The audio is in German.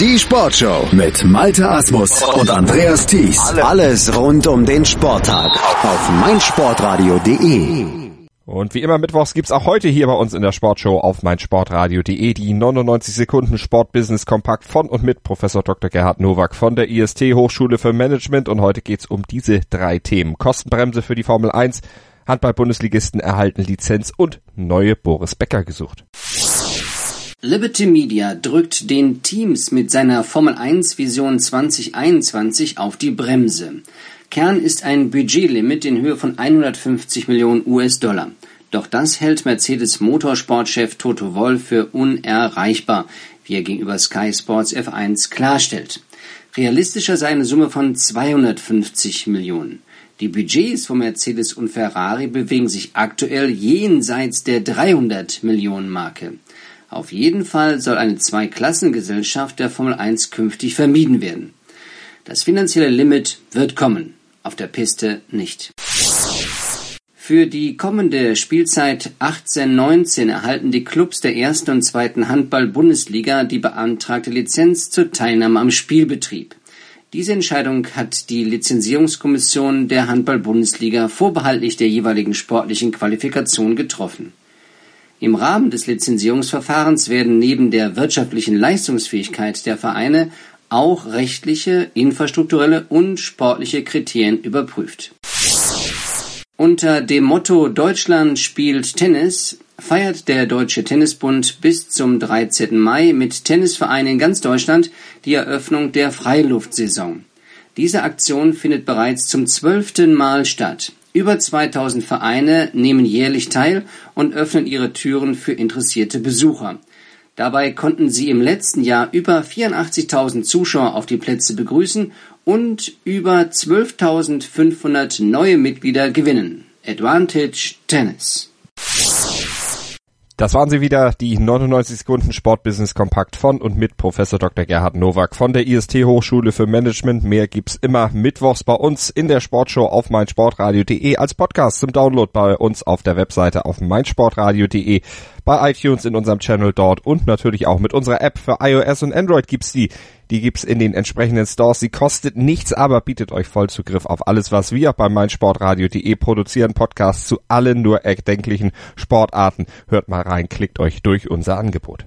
Die Sportshow mit Malte Asmus und Andreas Thies. Alles rund um den Sporttag auf meinsportradio.de. Und wie immer mittwochs gibt's auch heute hier bei uns in der Sportshow auf meinsportradio.de die 99 Sekunden Sportbusiness Kompakt von und mit Professor Dr. Gerhard Nowak von der IST Hochschule für Management und heute geht's um diese drei Themen. Kostenbremse für die Formel 1, Handball-Bundesligisten erhalten Lizenz und neue Boris Becker gesucht. Liberty Media drückt den Teams mit seiner Formel 1 Vision 2021 auf die Bremse. Kern ist ein Budgetlimit in Höhe von 150 Millionen US-Dollar. Doch das hält Mercedes Motorsportchef Toto Wolff für unerreichbar, wie er gegenüber Sky Sports F1 klarstellt. Realistischer sei eine Summe von 250 Millionen. Die Budgets von Mercedes und Ferrari bewegen sich aktuell jenseits der 300 Millionen Marke. Auf jeden Fall soll eine Zweiklassengesellschaft der Formel 1 künftig vermieden werden. Das finanzielle Limit wird kommen, auf der Piste nicht. Für die kommende Spielzeit 18-19 erhalten die Clubs der ersten und zweiten Handball-Bundesliga die beantragte Lizenz zur Teilnahme am Spielbetrieb. Diese Entscheidung hat die Lizenzierungskommission der Handball-Bundesliga vorbehaltlich der jeweiligen sportlichen Qualifikation getroffen. Im Rahmen des Lizenzierungsverfahrens werden neben der wirtschaftlichen Leistungsfähigkeit der Vereine auch rechtliche, infrastrukturelle und sportliche Kriterien überprüft. Unter dem Motto Deutschland spielt Tennis feiert der Deutsche Tennisbund bis zum 13. Mai mit Tennisvereinen in ganz Deutschland die Eröffnung der Freiluftsaison. Diese Aktion findet bereits zum zwölften Mal statt. Über 2000 Vereine nehmen jährlich teil und öffnen ihre Türen für interessierte Besucher. Dabei konnten sie im letzten Jahr über 84.000 Zuschauer auf die Plätze begrüßen und über 12.500 neue Mitglieder gewinnen. Advantage Tennis. Das waren sie wieder, die 99 Sekunden Sportbusiness Kompakt von und mit Professor Dr. Gerhard Nowak von der IST Hochschule für Management. Mehr gibt's immer mittwochs bei uns in der Sportshow auf meinsportradio.de als Podcast zum Download bei uns auf der Webseite auf meinsportradio.de bei iTunes in unserem Channel dort und natürlich auch mit unserer App für iOS und Android gibt's die. Die gibt's in den entsprechenden Stores. Sie kostet nichts, aber bietet euch Vollzugriff auf alles, was wir bei meinsportradio.de produzieren. Podcasts zu allen nur erdenklichen Sportarten. Hört mal rein, klickt euch durch unser Angebot.